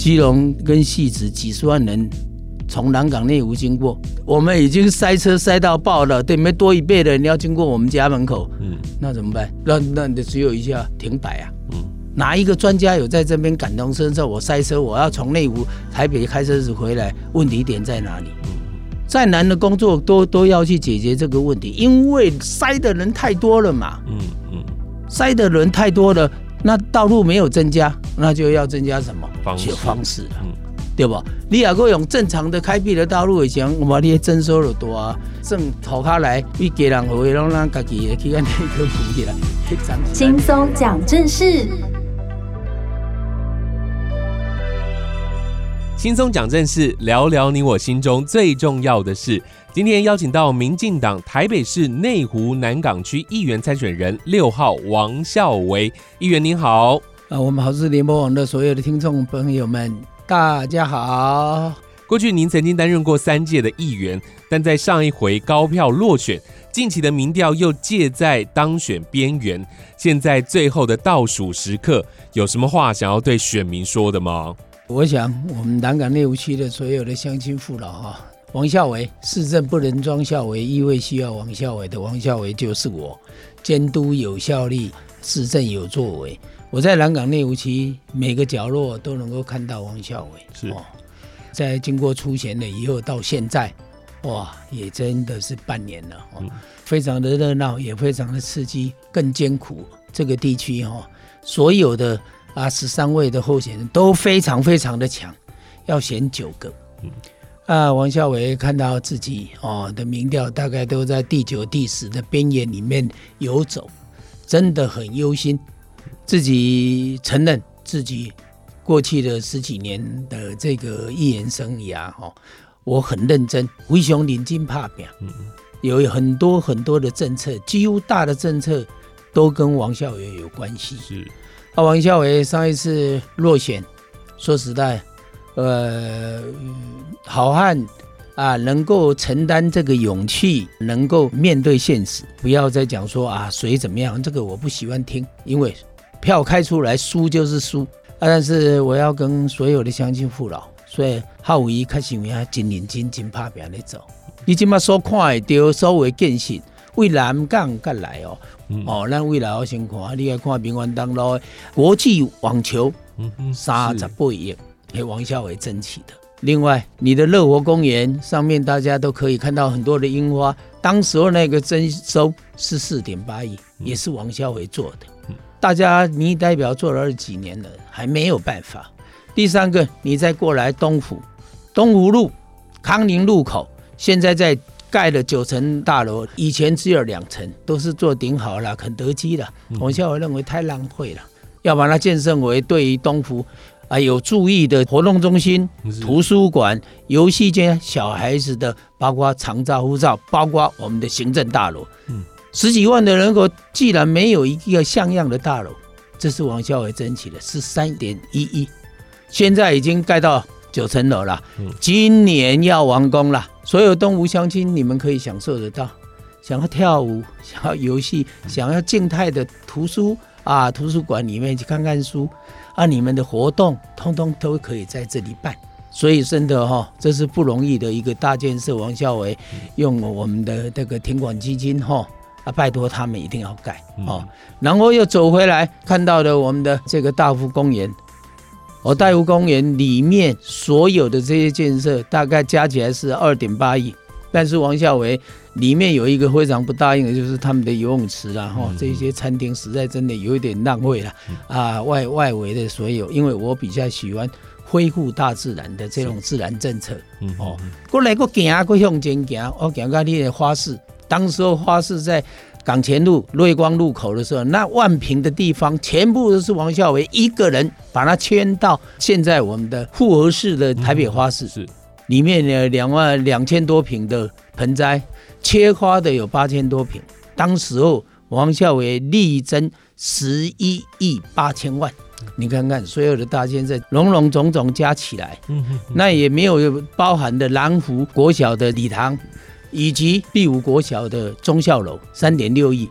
基隆跟汐止几十万人从南港内湖经过，我们已经塞车塞到爆了，对面多一倍的人要经过我们家门口，嗯，那怎么办？那那你只有一下停摆啊，嗯，哪一个专家有在这边感同身受？我塞车，我要从内湖台北开车子回来，问题点在哪里？再难的工作都都要去解决这个问题，因为塞的人太多了嘛，嗯嗯，塞的人太多了。那道路没有增加，那就要增加什么方式？方式了，嗯，对吧？你如果用正常的开辟的道路以前，我们这些征收了多啊，挣头卡来，你给人回，让人自己去按那个扶起来，轻松讲正事，轻松讲正事，聊聊你我心中最重要的事。今天邀请到民进党台北市内湖南港区议员参选人六号王孝维议员，您好。啊，我们好事联播网的所有的听众朋友们，大家好。过去您曾经担任过三届的议员，但在上一回高票落选，近期的民调又介在当选边缘。现在最后的倒数时刻，有什么话想要对选民说的吗？我想，我们南港内湖区的所有的乡亲父老哈。王孝伟，市政不能装孝伟，议会需要王孝伟的王孝伟就是我，监督有效力，市政有作为。我在南港内湖区每个角落都能够看到王孝伟。是哦，在经过初选了以后到现在，哇，也真的是半年了哦，非常的热闹，也非常的刺激，更艰苦。这个地区哈，所有的啊十三位的候选人都非常非常的强，要选九个。嗯。啊，王孝伟看到自己哦的民调大概都在第九、第十的边缘里面游走，真的很忧心。自己承认自己过去的十几年的这个议员生涯哦，我很认真，非常认真打拼，有很多很多的政策，几乎大的政策都跟王孝伟有关系。是，啊，王孝伟上一次落选，说实在。呃，好汉啊，能够承担这个勇气，能够面对现实，不要再讲说啊谁怎么样，这个我不喜欢听，因为票开出来输就是输啊。但是我要跟所有的乡亲父老，所以好为伊开始为他真认真、真拍拼的走。你今麦所看的到所谓建设，为南港过来哦，嗯、哦，那未来我先看，你要看民权东路国际网球，三十八亿。给王孝伟争取的。另外，你的乐活公园上面，大家都可以看到很多的樱花。当时候那个征收是四点八亿，也是王孝伟做的。大家民意代表做了二十几年了，还没有办法。第三个，你再过来东湖，东湖路康宁路口，现在在盖了九层大楼，以前只有两层，都是做顶好了，肯德基了。王孝伟认为太浪费了，要把它建设为对于东湖。啊，有注意的活动中心、图书馆、游戏间，小孩子的，包括长照、护照，包括我们的行政大楼。嗯，十几万的人口，既然没有一个像样的大楼，这是王孝伟争取的，是三点一一，现在已经盖到九层楼了。今年要完工了，所有东吴乡亲，你们可以享受得到。想要跳舞，想要游戏，想要静态的图书啊，图书馆里面去看看书。啊，你们的活动通通都可以在这里办，所以真的哈，这是不容易的一个大建设。王孝伟用我们的这个停管基金哈，啊，拜托他们一定要盖哦。然后又走回来看到了我们的这个大湖公园，哦，大湖公园里面所有的这些建设大概加起来是二点八亿，但是王孝维。里面有一个非常不答应的，就是他们的游泳池啊，哈，这些餐厅实在真的有一点浪费了啊。外外围的所有，因为我比较喜欢恢复大自然的这种自然政策，哦，过来过行过向前行，我讲到你的花市，当时候花市在港前路瑞光路口的时候，那万坪的地方全部都是王孝维一个人把它迁到现在我们的复合式的台北花市，是里面呢两万两千多平的盆栽。切花的有八千多平，当时候王孝伟力争十一亿八千万，你看看所有的大建设，龙龙种种加起来，那也没有包含的南湖国小的礼堂，以及第五国小的中校楼，三点六亿，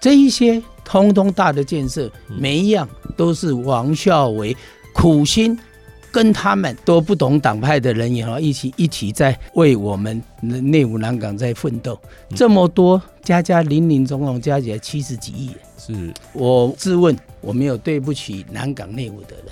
这一些通通大的建设，每一样都是王孝伟苦心跟他们都不同党派的人也好，一起一起在为我们内务南港在奋斗。这么多加加林林总总加起来七十几亿，是我自问我没有对不起南港内务的人。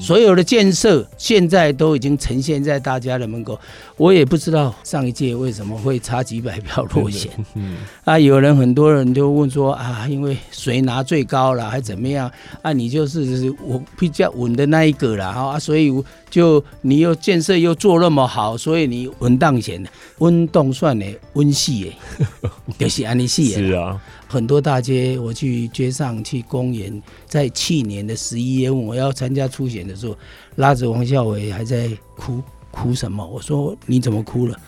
所有的建设现在都已经呈现在大家的门口，我也不知道上一届为什么会差几百票落选。嗯，啊，有人很多人就问说啊，因为谁拿最高了，还怎么样？啊，你就是我比较稳的那一个了啊，所以就你又建设又做那么好，所以你稳当选，稳当算的温系的，就是安尼系的。是啊。很多大街，我去街上去公园，在去年的十一月，我要参加初选的时候，拉着王孝伟还在哭，哭什么？我说你怎么哭了？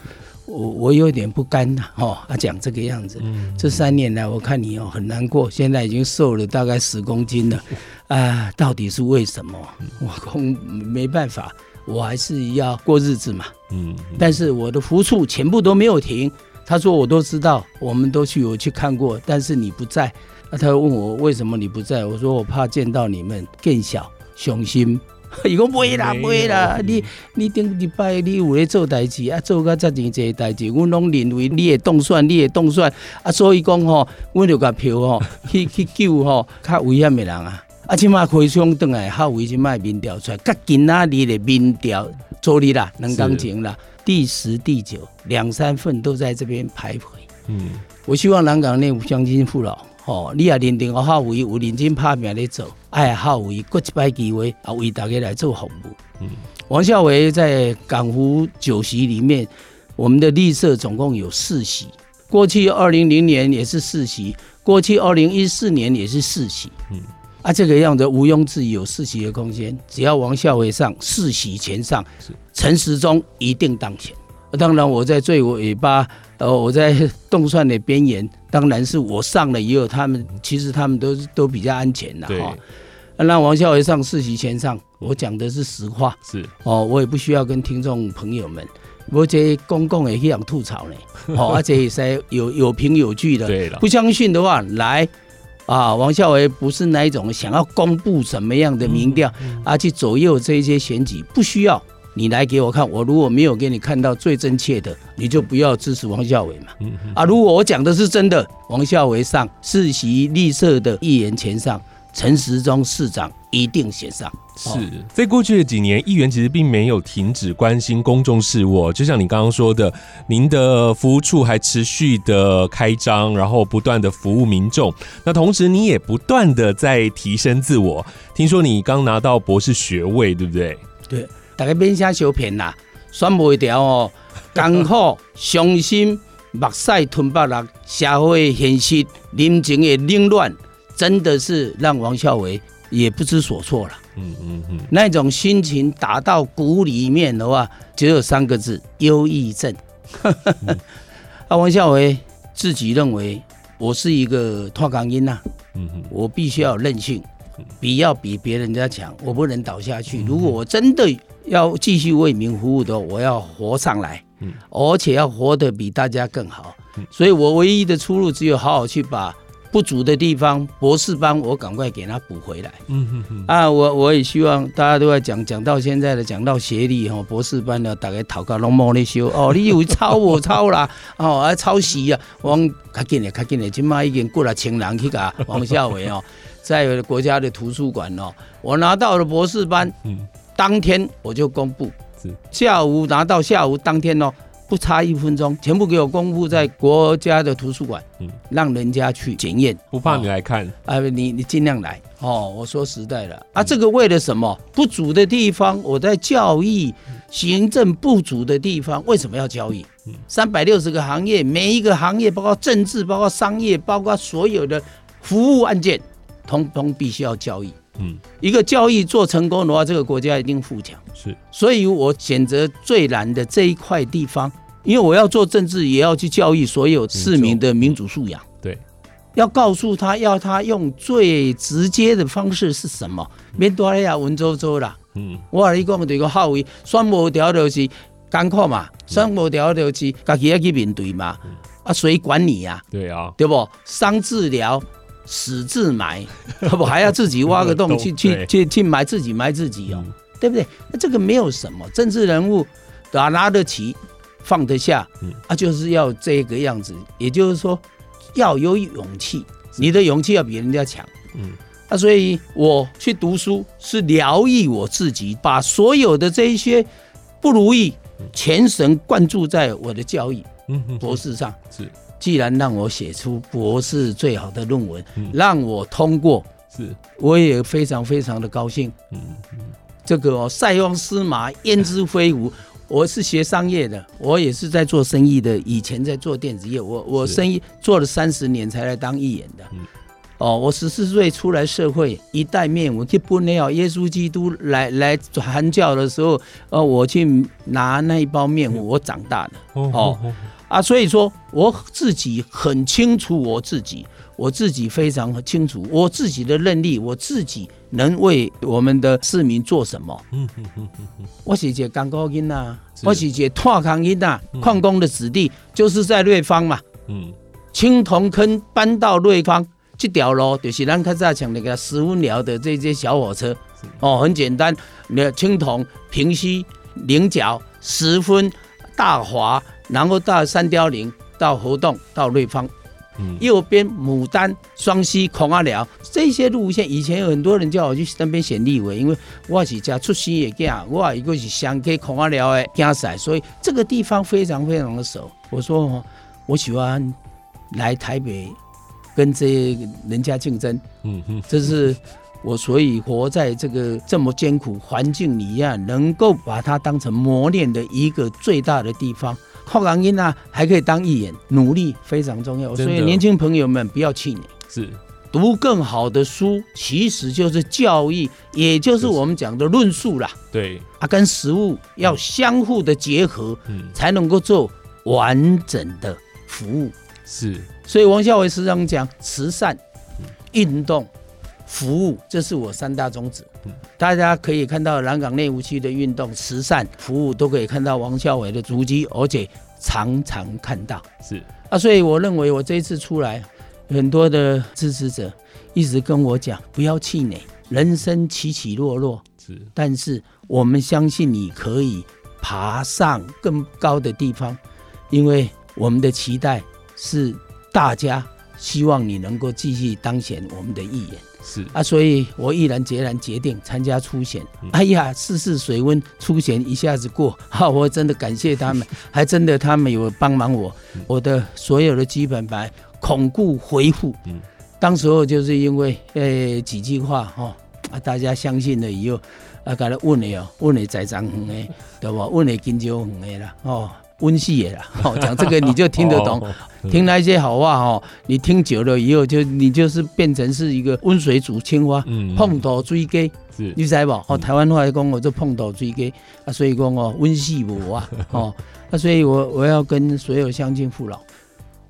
我我有点不甘呐，哦，他讲这个样子。这三年来，我看你哦很难过，现在已经瘦了大概十公斤了，啊，到底是为什么？我公没办法，我还是要过日子嘛。嗯，但是我的付出全部都没有停。他说：“我都知道，我们都去，我去看过，但是你不在。那他问我为什么你不在？我说我怕见到你们更小伤心。伊讲不会啦，不会啦。你你顶礼拜你有咧做代志啊，做个遮尔济代志，我拢认为你会当选，你会当选啊。所以讲吼，我就甲票吼去去救吼较危险的人啊。啊，即马开枪转来，较危险卖民调出来，甲今仔日的民调做你啦，两工前啦。”第十、第九两三份都在这边徘徊。嗯，我希望南港内有乡亲父老，哦，你也认定我好为有认真拍拼来走，哎，好为过一摆机会啊，为大家来做服务。嗯，王孝伟在港湖酒席里面，我们的绿色总共有四席，过去二零零年也是四席，过去二零一四年也是四席。嗯。啊，这个样子毋庸置疑有世袭的空间，只要王孝伟上世袭前上，陈时中一定当选。当然，我在最尾巴，呃，我在 动算的边缘，当然是我上了以后，他们其实他们都都比较安全的哈。那王孝伟上世袭前上，我讲的是实话，是哦，我也不需要跟听众朋友们，我这公共也一样吐槽呢，哦，而且也是有有凭有据的，对了，不相信的话来。啊，王孝伟不是那一种想要公布什么样的民调，啊，去左右这些选举，不需要你来给我看。我如果没有给你看到最真切的，你就不要支持王孝伟嘛。啊，如果我讲的是真的，王孝伟上世袭绿色的议员前上，陈时中市长一定选上。是在过去的几年，议员其实并没有停止关心公众事务。就像你刚刚说的，您的服务处还持续的开张，然后不断的服务民众。那同时，你也不断的在提升自我。听说你刚拿到博士学位，对不对？对，大家免瞎相骗啦，选不掉哦。艰苦、伤心、目屎吞巴拉，社会现实、人情的凌乱，真的是让王孝伟也不知所措了。嗯嗯嗯，那种心情打到骨里面的话，只有三个字：忧郁症。啊，王孝伟自己认为我是一个脱岗音呐，嗯哼，我必须要任性，比要比别人家强，我不能倒下去。如果我真的要继续为民服务的话，我要活上来，而且要活得比大家更好。所以我唯一的出路只有好好去把。不足的地方，博士班我赶快给他补回来。嗯哼哼啊，我我也希望大家都在讲讲到现在的讲到学历哈，博士班呢大概讨个龙毛的修哦，你以为抄我抄啦 哦，啊抄袭啊，我较紧的较紧的，今麦已经过了千人去噶 王孝伟哦，在国家的图书馆哦，我拿到了博士班，嗯，当天我就公布，下午拿到下午当天哦。不差一分钟，全部给我公布在国家的图书馆，嗯，让人家去检验，不怕你来看啊，你你尽量来哦。我说实在的啊，这个为了什么？不足的地方，我在教育行政不足的地方，为什么要交易？三百六十个行业，每一个行业，包括政治，包括商业，包括所有的服务案件，通通必须要教育。嗯，一个教育做成功的话，这个国家一定富强。是，所以我选择最难的这一块地方，因为我要做政治，也要去教育所有市民的民主素养。对，要告诉他，要他用最直接的方式是什么？免多利亚文绉绉啦。嗯，我跟你讲这个好为选无条就是艰苦嘛，选无条就是自己要去面对嘛。啊，谁管你呀？对啊，对不？伤治疗。死自埋，不还要自己挖个洞 去去去去埋自己埋自己哦。对不对？那这个没有什么，政治人物打拿得起，放得下，嗯啊，就是要这个样子。也就是说，要有勇气，你的勇气要比人家强，嗯。啊，所以我去读书是疗愈我自己，把所有的这一些不如意，全神贯注在我的教育，博士上。是，既然让我写出博士最好的论文，让我通过，是，我也非常非常的高兴。嗯嗯，这个哦，塞翁失马，焉知非福。我是学商业的，我也是在做生意的，以前在做电子业，我我生意做了三十年才来当议员的。哦，我十四岁出来社会，一袋面，我去布内奥耶稣基督来来传教的时候，呃，我去拿那一包面，我长大的。哦，啊，所以说我自己很清楚我自己，我自己非常清楚我自己的能力，我自己能为我们的市民做什么。嗯嗯嗯嗯，我是一个工工囡呐，我是一个拓坑囡呐，矿工的子弟，就是在瑞芳嘛。嗯，青铜坑搬到瑞芳。这条路就是咱较早讲那个十分寮的这些小火车，哦，很简单，那青铜、平溪、菱角、十分、大华，然后到三貂岭，到活动，到瑞芳。嗯，右边牡丹、双溪、孔阿寮这些路线，以前有很多人叫我去那边选立委，因为我是家出生的囝，我一个是香溪孔阿寮的囝婿，所以这个地方非常非常的熟。我说，我喜欢来台北。跟这些人家竞争，嗯嗯，这是我所以活在这个这么艰苦环境里啊，能够把它当成磨练的一个最大的地方。后港音啊，还可以当议员，努力非常重要。所以年轻朋友们不要气馁，是读更好的书，其实就是教育，也就是我们讲的论述啦。对，啊，跟实物要相互的结合，嗯，才能够做完整的服务。是。所以王孝伟时常讲慈善、运动、服务，这是我三大宗旨。大家可以看到南港内湖区的运动、慈善、服务，都可以看到王孝伟的足迹，而且常常看到。是啊，所以我认为我这一次出来，很多的支持者一直跟我讲，不要气馁，人生起起落落。是，但是我们相信你可以爬上更高的地方，因为我们的期待是。大家希望你能够继续当选我们的议员，是啊，所以我毅然决然决定参加初选。嗯、哎呀，试试水温，初选一下子过，哈，我真的感谢他们，还真的他们有帮忙我，我的所有的基本盘巩固回复。嗯，当时候就是因为呃几句话哈，啊，大家相信了以后，啊，给他问了哦，问了在场的，对吧？问了金九的啦，哦。温系也啦，哦，讲这个你就听得懂，听那些好话哈，你听久了以后就你就是变成是一个温水煮青蛙，碰头追鸡，你知不？哦，台湾话讲我就碰头追鸡啊，所以讲哦温系无啊，哦，那所以我我要跟所有乡亲父老，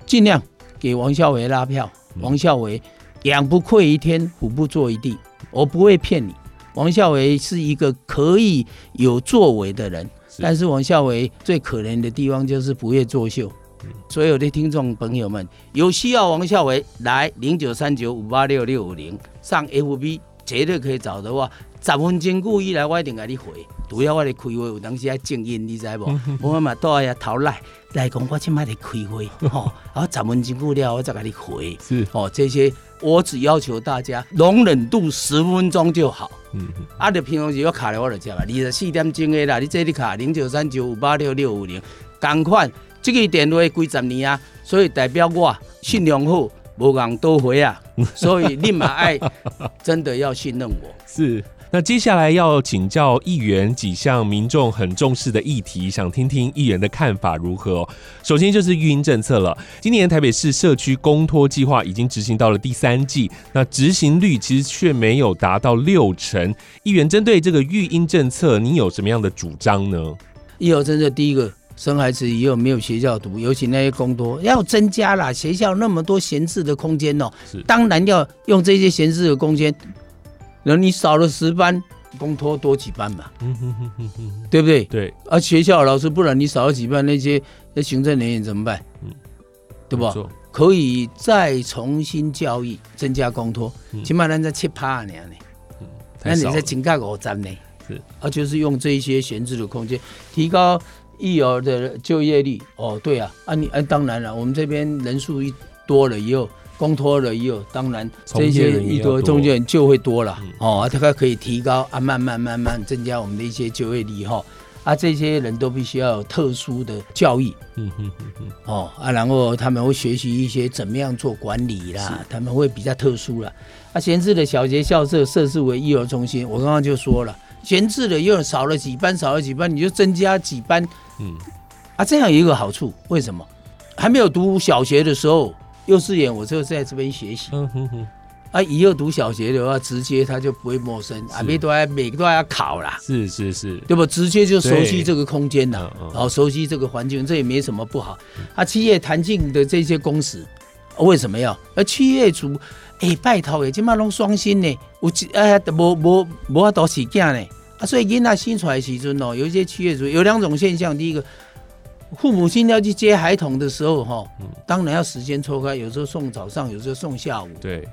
尽量给王孝伟拉票，王孝伟养不愧一天，虎不坐一地，我不会骗你，王孝伟是一个可以有作为的人。但是王孝伟最可怜的地方就是不会作秀。所有的听众朋友们，有需要王孝伟来零九三九五八六六五零上 FB 绝对可以找到我，十分钟故意来我一定给你回。主要我的开会有当时要静音，你知不？我嘛到下头来来讲，我今麦来开会，吼，然后十分钟过了我再给你回。是哦，这些我只要求大家容忍度十分钟就好。嗯，啊，你平常时要卡了我就知嘛，二十四点钟的啦，你这里卡零九三九五八六六五零，赶快这个电话几十年啊，所以代表我信用好，无人多回啊，所以你嘛爱真的要信任我。是，那接下来要请教议员几项民众很重视的议题，想听听议员的看法如何哦。首先就是育婴政策了，今年台北市社区公托计划已经执行到了第三季，那执行率其实却没有达到六成。议员针对这个育婴政策，你有什么样的主张呢？育儿政策第一个。生孩子以后没有学校读，尤其那些公托要增加啦。学校那么多闲置的空间哦，是当然要用这些闲置的空间。那你少了十班，公托多几班嘛，嗯哼哼哼哼，对不对？对。而、啊、学校老师不然你少了几班，那些那行政人员怎么办？嗯，对不？可以再重新教育，增加公托，起码咱在七八年呢，嗯，那你在增加五十呢。是啊，就是用这些闲置的空间提高育儿的就业率。哦，对啊，啊你啊，当然了，我们这边人数一多了以后，公托了以后，当然这些一多中介人就会多了。哦，大概可以提高啊，慢慢慢慢增加我们的一些就业率哈。啊，这些人都必须要有特殊的教育，嗯嗯嗯嗯，哦啊，然后他们会学习一些怎么样做管理啦，他们会比较特殊啦。啊，闲置的小学校舍设置为育儿中心，我刚刚就说了，闲置的又少了几班，少了几班，你就增加几班，嗯，啊，这样有一个好处，为什么？还没有读小学的时候，幼稚园我就在这边学习，嗯哼哼。啊，以后读小学的话，直接他就不会陌生，啊，每都要每个都要考啦，是是是，对不？直接就熟悉这个空间了，然后熟悉这个环境，这也没什么不好。啊，企业弹性的这些公司，为什么要？而企业主，哎，拜托哎，今嘛拢双薪呢，有哎，无无无法度起价呢，啊，所以囡仔生出来时阵哦，有一些企业主有两种现象，第一个，父母亲要去接孩童的时候哈，当然要时间错开，有时候送早上，有时候送下午，对。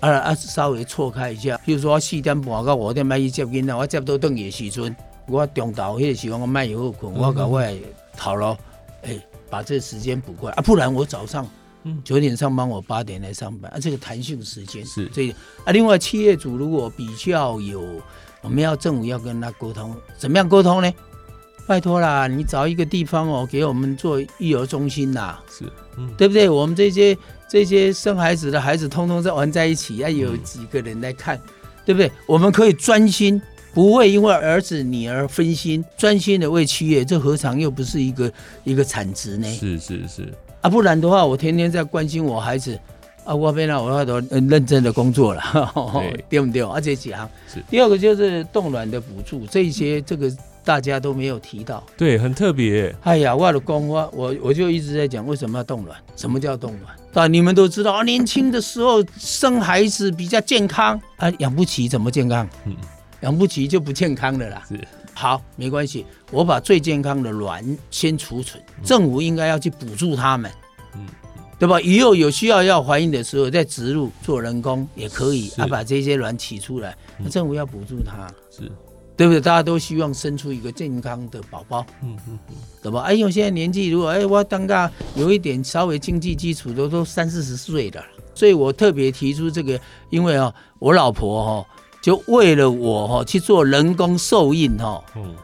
啊啊，稍微错开一下，比如说我四点半到五点半去接囡仔，我接到等的时阵，我中昼迄个时候我卖油困，我搞我讨咯，哎、欸，把这个时间补过来。啊，不然我早上九点上班，我八点来上班啊，这个弹性时间。是。这个啊。另外，企业主如果比较有，我们要政府要跟他沟通，怎么样沟通呢？拜托啦，你找一个地方哦，给我们做育儿中心呐，是，嗯，对不对？我们这些。这些生孩子的孩子，通通在玩在一起，要有几个人来看，对不对？我们可以专心，不会因为儿子女儿分心，专心的为企业，这何尝又不是一个一个产值呢？是是是啊，不然的话，我天天在关心我孩子啊，我变了，我要多认真的工作了，对，对不对？而且几行，是第二个就是冻卵的补助，这些这个。大家都没有提到，对，很特别。哎呀，我的公我我我就一直在讲为什么要冻卵？什么叫冻卵？但你们都知道啊，年轻的时候生孩子比较健康啊，养不起怎么健康？嗯，养不起就不健康的啦。是，好，没关系，我把最健康的卵先储存，政府应该要去补助他们，嗯，对吧？以后有需要要怀孕的时候再植入做人工也可以，啊，把这些卵取出来，政府要补助他，是。对不对？大家都希望生出一个健康的宝宝，嗯嗯嗯，对吧？哎，因为现在年纪，如果哎，我当个有一点稍微经济基础都，都三四十岁的，所以我特别提出这个，因为哦，我老婆哈，就为了我哈去做人工受孕哈，嗯，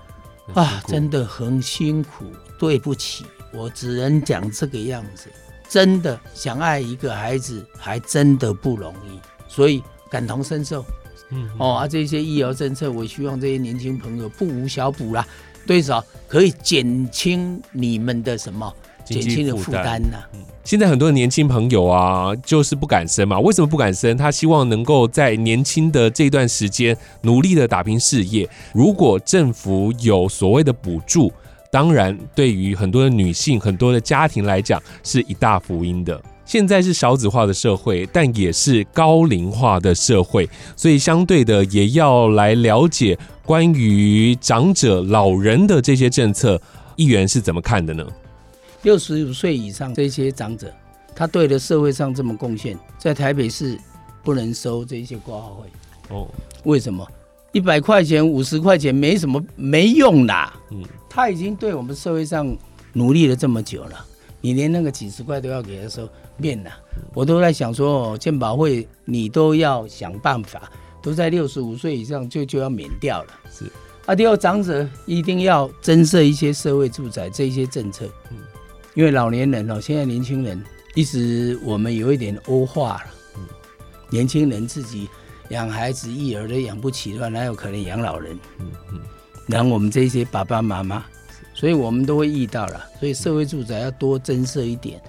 啊，真的很辛苦，对不起，我只能讲这个样子，真的想爱一个孩子还真的不容易，所以感同身受。嗯哦啊，这些医疗政策，我希望这些年轻朋友不无小补啦，最少可以减轻你们的什么减轻的负担呐。现在很多的年轻朋友啊，就是不敢生嘛。为什么不敢生？他希望能够在年轻的这段时间努力的打拼事业。如果政府有所谓的补助，当然对于很多的女性、很多的家庭来讲，是一大福音的。现在是少子化的社会，但也是高龄化的社会，所以相对的也要来了解关于长者、老人的这些政策，议员是怎么看的呢？六十五岁以上这些长者，他对了社会上这么贡献，在台北市不能收这些挂号费哦？为什么？一百块钱、五十块钱没什么没用啦。嗯，他已经对我们社会上努力了这么久了。你连那个几十块都要给他收，免了。我都在想说，健保会你都要想办法，都在六十五岁以上就就要免掉了。是啊，第二长者一定要增设一些社会住宅这一些政策。嗯，因为老年人哦，现在年轻人一直我们有一点欧化了。嗯，年轻人自己养孩子一儿都养不起的话，哪有可能养老人？嗯嗯，然后我们这些爸爸妈妈。所以我们都会遇到了，所以社会住宅要多增设一点，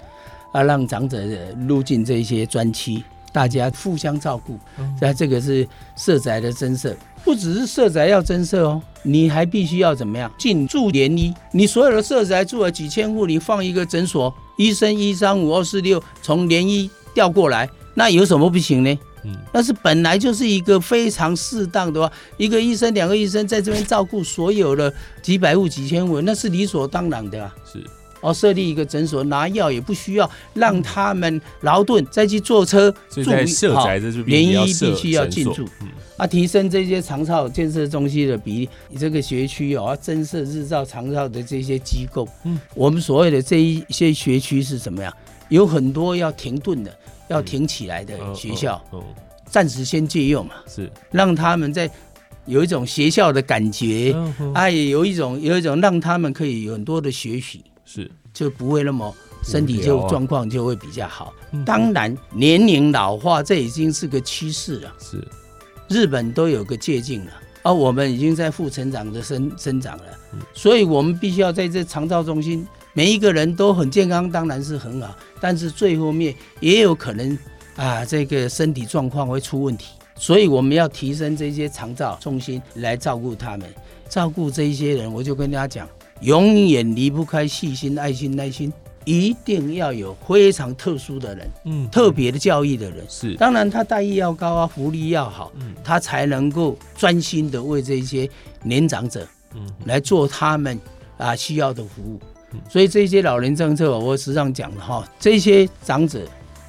啊，让长者入进这些专区，大家互相照顾。那这个是社宅的增设，不只是社宅要增设哦，你还必须要怎么样？进驻联医，你所有的社宅住了几千户，你放一个诊所，医生一三五二四六从联医调过来，那有什么不行呢？嗯，但是本来就是一个非常适当的话，一个医生、两个医生在这边照顾所有的几百户、几千户，那是理所当然的啊。是，哦，设立一个诊所，拿药也不需要，让他们劳顿再去坐车，所以在社宅这联医必须要进驻，嗯、啊，提升这些长照建设中心的比例。你这个学区哦，要增设日照长照的这些机构。嗯，我们所谓的这一些学区是怎么样？有很多要停顿的，要挺起来的学校，嗯，暂时先借用嘛，是。让他们在。有一种学校的感觉，啊，也有一种有一种让他们可以有很多的学习，是。就不会那么身体就状况就会比较好。当然，年龄老化这已经是个趋势了，是。日本都有个借镜了，而我们已经在负成长的生生长了，所以我们必须要在这长照中心，每一个人都很健康，当然是很好，但是最后面也有可能啊，这个身体状况会出问题。所以我们要提升这些长照中心来照顾他们，照顾这一些人，我就跟大家讲，永远离不开细心、爱心、耐心，一定要有非常特殊的人，嗯，特别的教育的人，是，当然他待遇要高啊，福利要好，嗯，他才能够专心的为这些年长者，嗯，来做他们啊需要的服务。所以这些老年政策，我时常讲的哈，这些长者。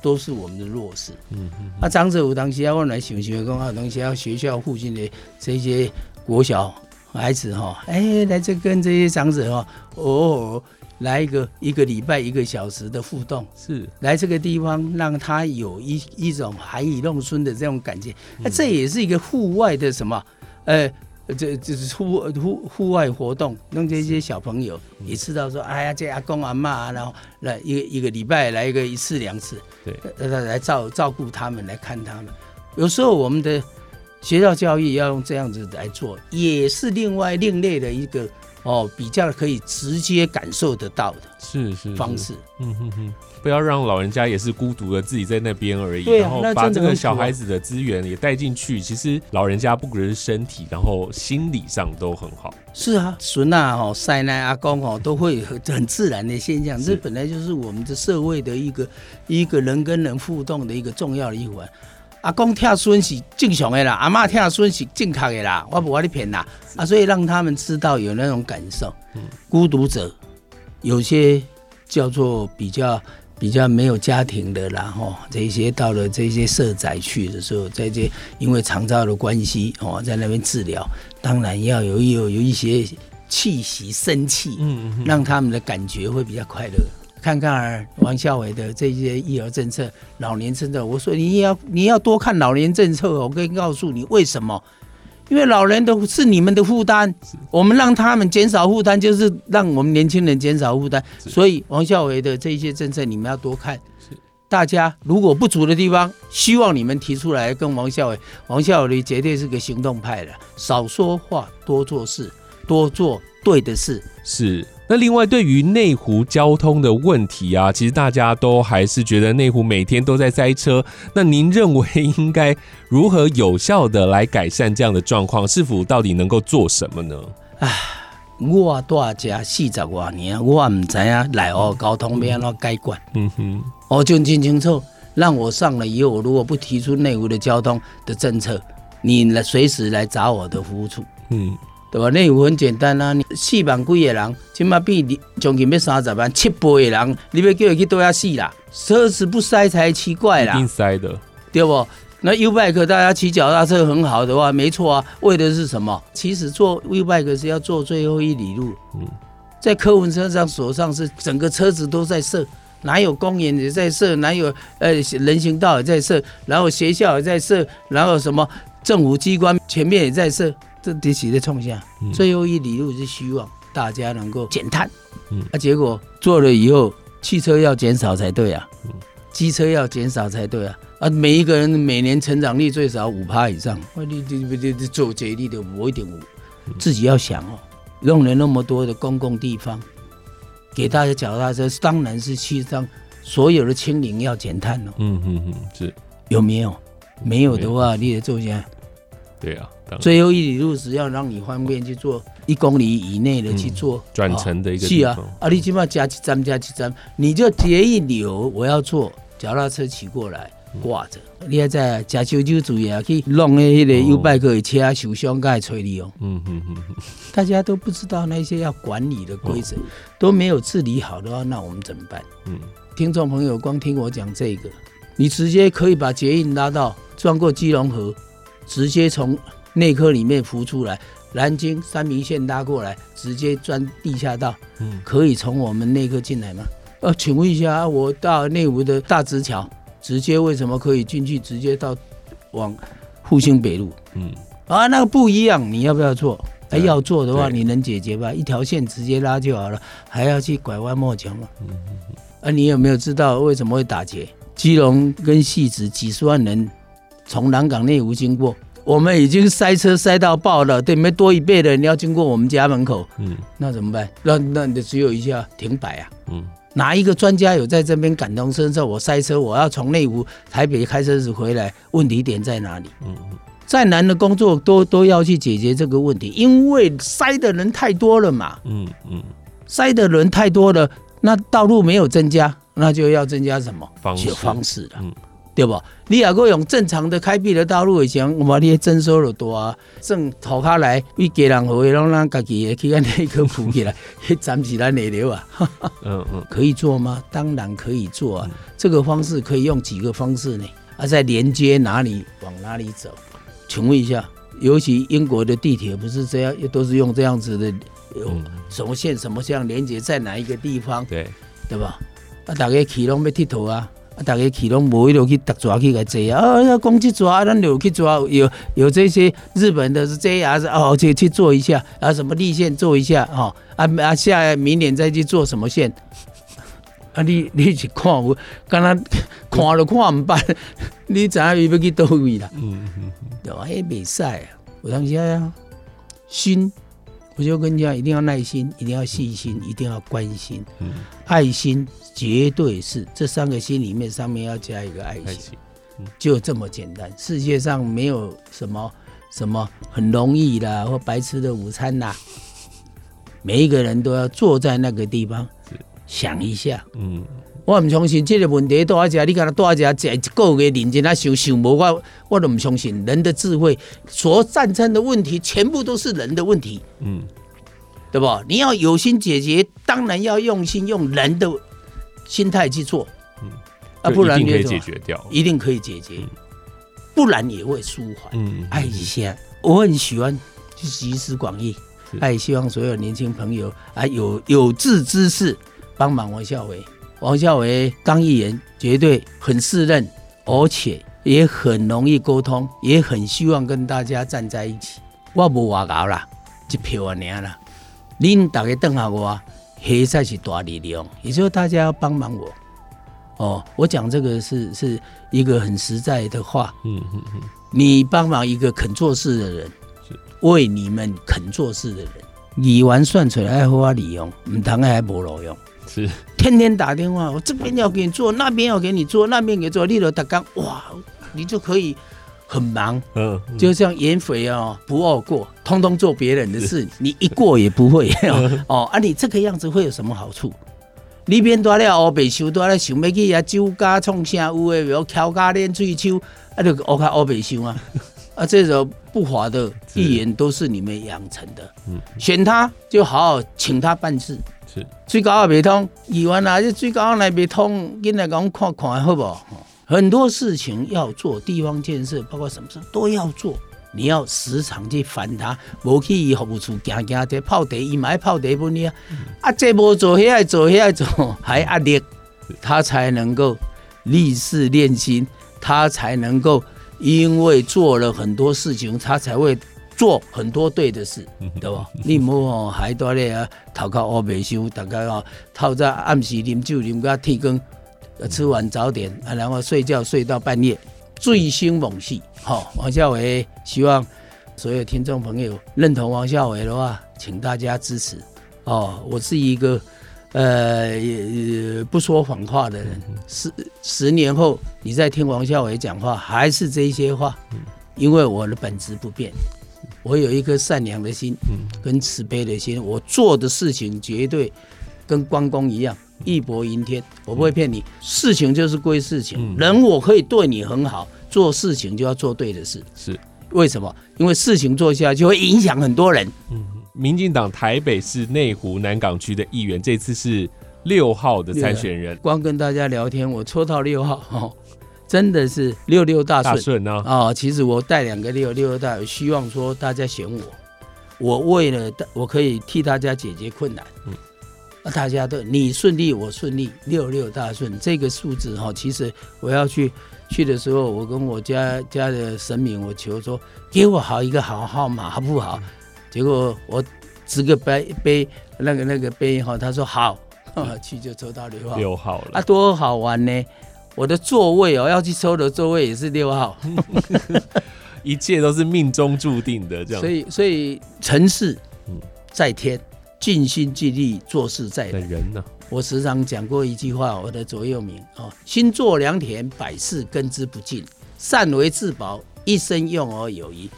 都是我们的弱势。嗯嗯。啊，长者有当时要我来想想，讲啊，东西要学校附近的这些国小孩子哈，哎，来这跟这些长者哈，偶尔来一个一个礼拜一个小时的互动，是来这个地方让他有一一种含飴弄孙的这种感觉。那这也是一个户外的什么，呃。这这是户户户外活动，让这些小朋友也知道说，哎呀，这阿公阿妈，然后来一个一个礼拜来一个一次两次，对，来来照照顾他们，来看他们。有时候我们的学校教育要用这样子来做，也是另外另类的一个。哦，比较可以直接感受得到的，是是方式，嗯哼哼，不要让老人家也是孤独的自己在那边而已，然后把这个小孩子的资源也带进去。其实老人家不只是身体，然后心理上都很好。是啊，孙啊，哦，塞奶、阿公哦，都会很很自然的现象。这本来就是我们的社会的一个一个人跟人互动的一个重要的一环。阿公跳孙是正常的啦，阿妈跳孙是正确的啦，我不我你骗啦啊，所以让他们知道有那种感受。嗯、孤独者有些叫做比较比较没有家庭的啦，吼，这些到了这些社宅去的时候，在这因为长照的关系哦，在那边治疗，当然要有有有一些气息生气，嗯嗯，让他们的感觉会比较快乐。看看王孝伟的这些育儿政策、老年政策，我说你也要你要多看老年政策。我可以告诉你为什么？因为老人的是你们的负担，我们让他们减少负担，就是让我们年轻人减少负担。所以王孝伟的这些政策你们要多看。大家如果不足的地方，希望你们提出来跟王孝伟。王孝伟绝对是个行动派的，少说话，多做事，多做对的事。是。那另外，对于内湖交通的问题啊，其实大家都还是觉得内湖每天都在塞车。那您认为应该如何有效的来改善这样的状况？是否到底能够做什么呢？啊，我大家四十多年，我唔知啊，内湖交通要怎改管。嗯哼，我就听清楚，让我上了以后，我如果不提出内湖的交通的政策，你来随时来找我的服务处。嗯。对吧？内湖很简单啊，你四万几个人，起码比你将近要三十万，七倍的人，你要叫他去多遐死啦，车子不塞才奇怪啦。一定塞的，对不？那 YouBike 大家骑脚踏车很好的话，没错啊。为的是什么？其实做 YouBike 是要做最后一里路。嗯，在客运车上手上是整个车子都在设，哪有公园也在设，哪有呃人行道也在设，然后学校也在设，然后什么政府机关前面也在设。这得起的冲下，最后一里路是希望大家能够减碳，嗯，啊，结果做了以后，汽车要减少才对啊，嗯，机车要减少才对啊，啊，每一个人每年成长率最少五趴以上，你你你你做这里的我一点五，自己要想哦，用了那么多的公共地方，给大家脚踏车，当然是去让所有的清零要减碳哦，嗯嗯嗯，是。有没有？没有的话，你得做下，对啊。最后一里路只要让你方便去做一公里以内的去做转乘的一个是啊，啊，你起码加几站加几站，你就捷运流，我要坐脚踏车骑过来，挂着。你还在加修酒注意啊，去弄的迄个 U-Bike 的车受伤，该催你哦。嗯嗯嗯，大家都不知道那些要管理的规则，都没有治理好的话，那我们怎么办？嗯，听众朋友，光听我讲这个，你直接可以把捷运拉到转过基隆河，直接从内科里面浮出来，南京三明线拉过来，直接钻地下道，嗯，可以从我们内科进来吗？呃，请问一下，我到内湖的大直桥。直接为什么可以进去？直接到往复兴北路，嗯，啊，那个不一样，你要不要做？哎，要做的话，你能解决吧？一条线直接拉就好了，还要去拐弯抹角吗？嗯嗯啊，你有没有知道为什么会打结？基隆跟戏子几十万人从南港内湖经过，我们已经塞车塞到爆了，对，没多一倍的人要经过我们家门口，嗯，那怎么办？那那你只有一下停摆啊，嗯。哪一个专家有在这边感同身受？我塞车，我要从内湖、台北开车子回来，问题点在哪里？嗯嗯，再难的工作都都要去解决这个问题，因为塞的人太多了嘛。嗯嗯，塞的人太多了，那道路没有增加，那就要增加什么方式？方式了。嗯。对不？你如果用正常的开辟的道路，以前我们那些征收了多啊，正头下来，为家人好，让咱自己去按那个扶起来，暂时来内流啊。嗯嗯，可以做吗？当然可以做啊。这个方式可以用几个方式呢？啊，在连接哪里往哪里走？请问一下，尤其英国的地铁不是这样，都是用这样子的，有什么线什么线连接在哪一个地方？对对吧？啊，大家去拢要剃头啊。大家去拢无一路去搭抓去个坐啊！要讲去抓，咱有去抓。有有这些日本的是这样子哦，去去做一下啊，什么立线做一下哦啊啊，下明年再去做什么线 啊？你你去看我，刚刚 看都看唔办，你知影要去倒位啦？嗯嗯嗯，对吧？迄未使啊，有当时啊，心。我就跟你讲，一定要耐心，一定要细心，一定要关心，嗯，爱心绝对是这三个心里面上面要加一个爱心，嗯，就这么简单。世界上没有什么什么很容易的或白吃的午餐呐，每一个人都要坐在那个地方想一下，嗯。我唔相信这个问题多少家，你看他多少家在一个月认真啊想想无我，我都唔相信人的智慧所产生的问题全部都是人的问题，嗯，对不？你要有心解决，当然要用心用人的心态去做，嗯，啊，不然你可以解决掉，一定可以解决，不然也会舒缓。嗯，爱一下，我很喜欢去集思广益，哎，希望所有年轻朋友啊有有志之士帮忙王孝伟。王孝伟当议员绝对很适任，而且也很容易沟通，也很希望跟大家站在一起。我无话搞啦，一票啊尔啦。恁大家等下我，黑才是大力量。也就是大家要帮忙我。哦，我讲这个是是一个很实在的话。嗯嗯嗯。你帮忙一个肯做事的人，为你们肯做事的人，你完算出来好好利用，唔通还无路用。是天天打电话，我这边要给你做，那边要给你做，那边给你做，立了打刚哇，你就可以很忙。嗯，就像盐肥啊，不二过，通通做别人的事，你一过也不会。哦，啊，你这个样子会有什么好处？你边多了乌白修，多了想要去啊酒家创啥有诶，比如翘家练喙须，啊，就乌卡乌白修啊。啊，这种不法的议员都是你们养成的。嗯，选他就好好请他办事。是最高也未通，议员啊，这最高来未通，跟来讲看看好不好？很多事情要做，地方建设包括什么事都要做，你要时常去烦他，无去伊服务处行行的泡茶，伊买泡茶不呢？啊，这无做，遐爱做，遐爱做，还压力，他才能够立志练心，他才能够因为做了很多事情，他才会。做很多对的事，对吧？你莫哦，还多咧啊，头壳乌白想，大家哦，透早暗时啉酒啉到天光，吃完早点啊，然后睡觉睡到半夜，醉生梦死。好，王孝伟，希望所有听众朋友认同王孝伟的话，请大家支持哦。我是一个呃不说谎话的人，十十年后你再听王孝伟讲话，还是这些话，因为我的本质不变。我有一颗善良的心，嗯跟慈悲的心，我做的事情绝对跟关公一样，义薄云天，我不会骗你。事情就是归事情，嗯、人我可以对你很好，做事情就要做对的事。是为什么？因为事情做下来就会影响很多人。嗯，民进党台北市内湖南港区的议员，这次是六号的参选人。光跟大家聊天，我抽到六号哦，真的是六六大顺大顺呢、啊。哦，其实我带两个六六大，希望说大家选我。我为了我可以替大家解决困难，嗯，大家都你顺利我顺利，六六大顺这个数字哈，其实我要去去的时候，我跟我家家的神明我求说，给我好一个好号码好不好？结果我指个杯杯那个那个杯哈，他说好，去就抽到六号六号了啊，多好玩呢！我的座位哦，要去抽的座位也是六号。一切都是命中注定的，这样。所以，所以成事在天，尽心尽力做事在人。人呢？我时常讲过一句话，我的座右铭哦：心作良田，百事根之不尽；善为至宝，一生用而有余。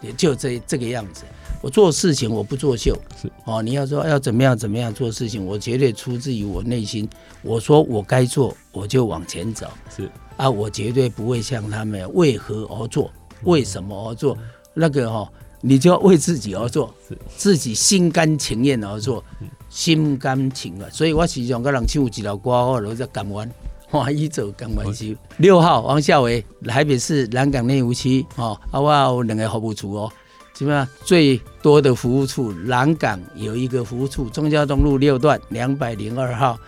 也就这这个样子。我做事情我不作秀，是哦。你要说要怎么样怎么样做事情，我绝对出自于我内心。我说我该做，我就往前走。是啊，我绝对不会像他们为何而做。为什么而做？那个哈，你就要为自己而做，自己心甘情愿而做，心甘情愿。所以我时常跟人唱一条歌，我都在感恩，欢喜做甘愿事。六号王孝伟，台北市南港内湖区哦，啊，我有两个服务处哦，基本上最多的服务处，南港有一个服务处，中交东路六段两百零二号。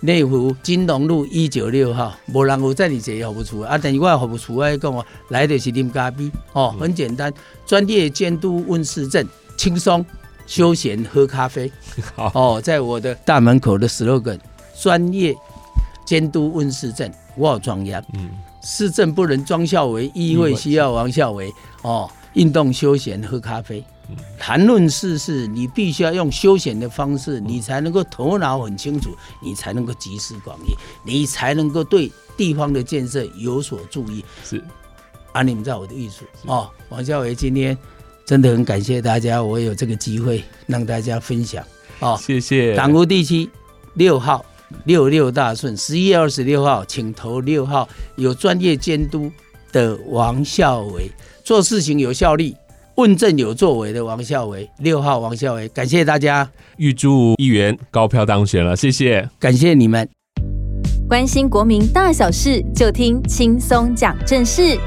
内湖金龙路一九六号，无人有在你这也服务处啊，但是我服务处我讲哦，来的是啉咖啡哦，很简单，专业监督问事正，轻松休闲喝咖啡。好哦，在我的大门口的 slogan，专业监督问事正，我好庄严。嗯，市政不能庄孝为，议会需要王孝为哦，运动休闲喝咖啡。谈论世事，你必须要用休闲的方式，你才能够头脑很清楚，你才能够集思广益，你才能够对地方的建设有所注意。是，啊，你们知道我的意思哦。王孝伟今天真的很感谢大家，我有这个机会让大家分享哦。谢谢。港湖地区六号六六大顺，十一月二十六号，请投六号，有专业监督的王孝伟，做事情有效率。问政有作为的王孝伟，六号王孝伟，感谢大家，预祝议员高票当选了，谢谢，感谢你们。关心国民大小事，就听轻松讲正事。